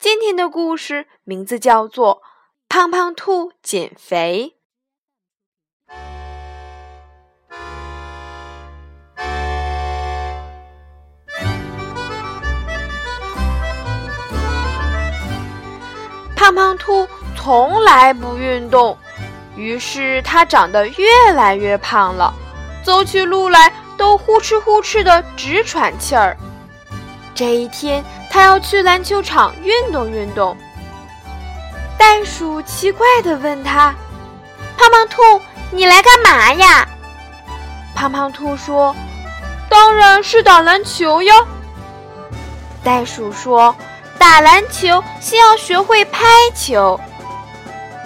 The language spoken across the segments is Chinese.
今天的故事名字叫做《胖胖兔减肥》。胖胖兔从来不运动，于是它长得越来越胖了，走起路来。都呼哧呼哧的直喘气儿。这一天，他要去篮球场运动运动。袋鼠奇怪地问他：“胖胖兔，你来干嘛呀？”胖胖兔说：“当然是打篮球呀。”袋鼠说：“打篮球先要学会拍球。”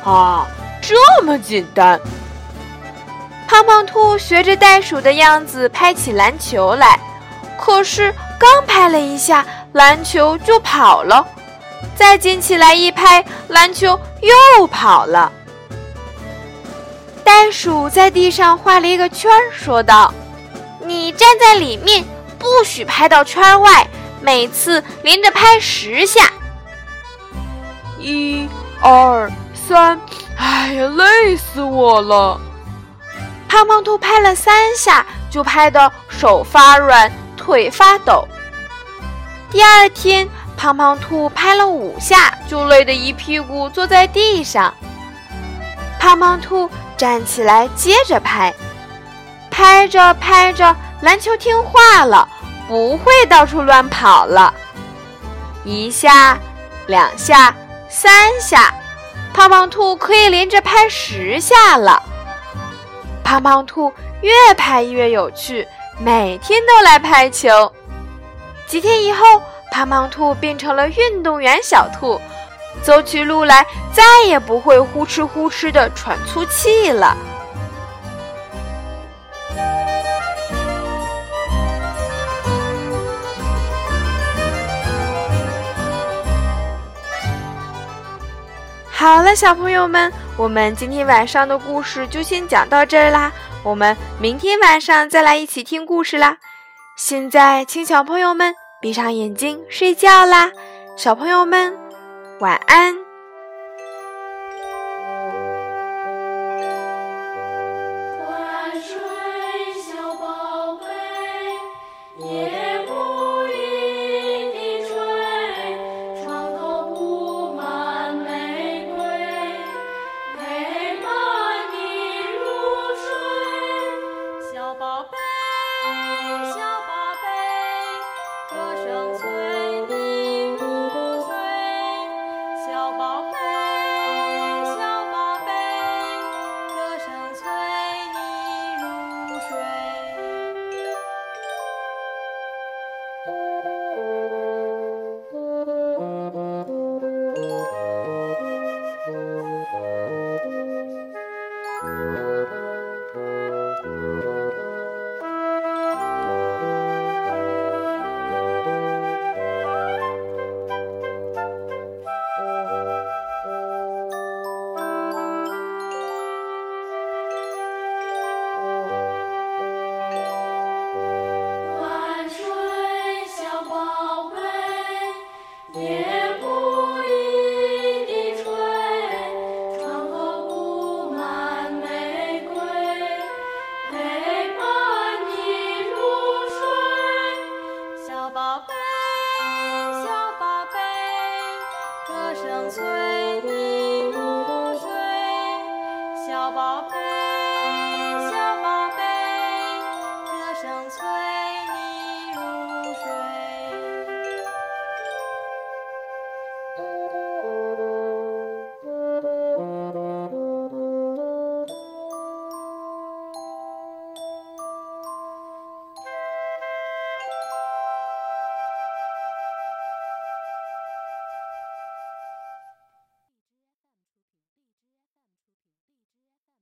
啊，这么简单。胖胖兔学着袋鼠的样子拍起篮球来，可是刚拍了一下，篮球就跑了；再捡起来一拍，篮球又跑了。袋鼠在地上画了一个圈，说道：“你站在里面，不许拍到圈外，每次连着拍十下。”一、二、三，哎呀，累死我了！胖胖兔拍了三下，就拍得手发软，腿发抖。第二天，胖胖兔拍了五下，就累得一屁股坐在地上。胖胖兔站起来，接着拍，拍着拍着，篮球听话了，不会到处乱跑了。一下，两下，三下，胖胖兔可以连着拍十下了。胖胖兔越拍越有趣，每天都来拍球。几天以后，胖胖兔变成了运动员小兔，走起路来再也不会呼哧呼哧的喘粗气了。好了，小朋友们，我们今天晚上的故事就先讲到这儿啦。我们明天晚上再来一起听故事啦。现在，请小朋友们闭上眼睛睡觉啦。小朋友们，晚安。Música 小宝贝歌声催你入睡小宝贝。